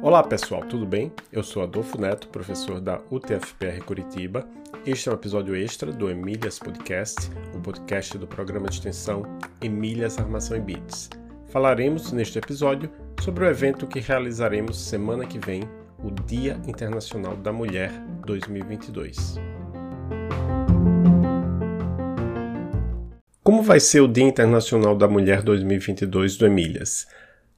Olá pessoal, tudo bem? Eu sou Adolfo Neto, professor da UTFPR Curitiba. Este é um episódio extra do Emílias Podcast, o um podcast do programa de extensão Emílias Armação e Bits. Falaremos neste episódio sobre o evento que realizaremos semana que vem, o Dia Internacional da Mulher 2022. Como vai ser o Dia Internacional da Mulher 2022 do Emílias?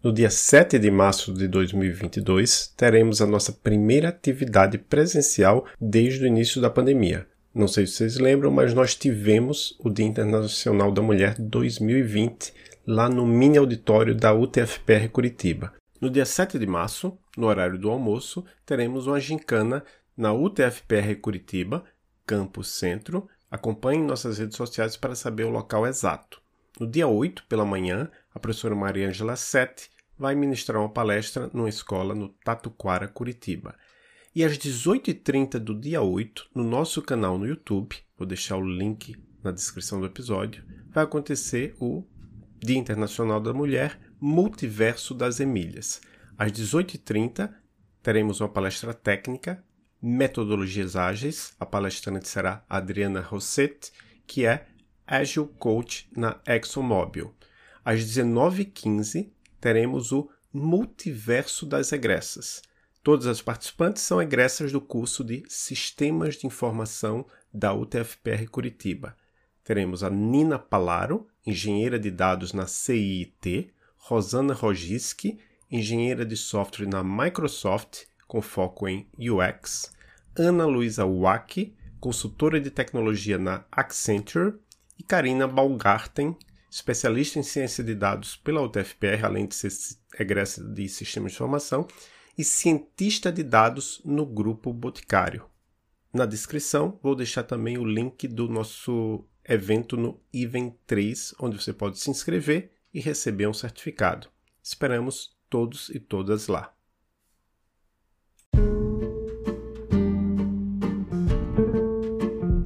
No dia 7 de março de 2022, teremos a nossa primeira atividade presencial desde o início da pandemia. Não sei se vocês lembram, mas nós tivemos o Dia Internacional da Mulher 2020 lá no mini auditório da UTFPR Curitiba. No dia 7 de março, no horário do almoço, teremos uma gincana na UTFPR Curitiba, Campus Centro. Acompanhe nossas redes sociais para saber o local exato. No dia 8, pela manhã, a professora Maria Angela Sete vai ministrar uma palestra numa escola no Tatuquara, Curitiba. E às 18h30 do dia 8, no nosso canal no YouTube, vou deixar o link na descrição do episódio, vai acontecer o Dia Internacional da Mulher Multiverso das Emílias. Às 18h30, teremos uma palestra técnica, Metodologias Ágeis. A palestrante será Adriana Rossetti, que é Agile Coach na ExxonMobil. Às 19h15, teremos o Multiverso das Egressas. Todas as participantes são egressas do curso de Sistemas de Informação da UTFPR Curitiba. Teremos a Nina Palaro, engenheira de dados na CIT, Rosana Rogiski, engenheira de software na Microsoft, com foco em UX, Ana Luísa Wack, consultora de tecnologia na Accenture, e Karina Balgarten, especialista em ciência de dados pela UTFPR, além de ser egressa de sistemas de informação, e cientista de dados no Grupo Boticário. Na descrição vou deixar também o link do nosso evento no Even 3, onde você pode se inscrever e receber um certificado. Esperamos todos e todas lá.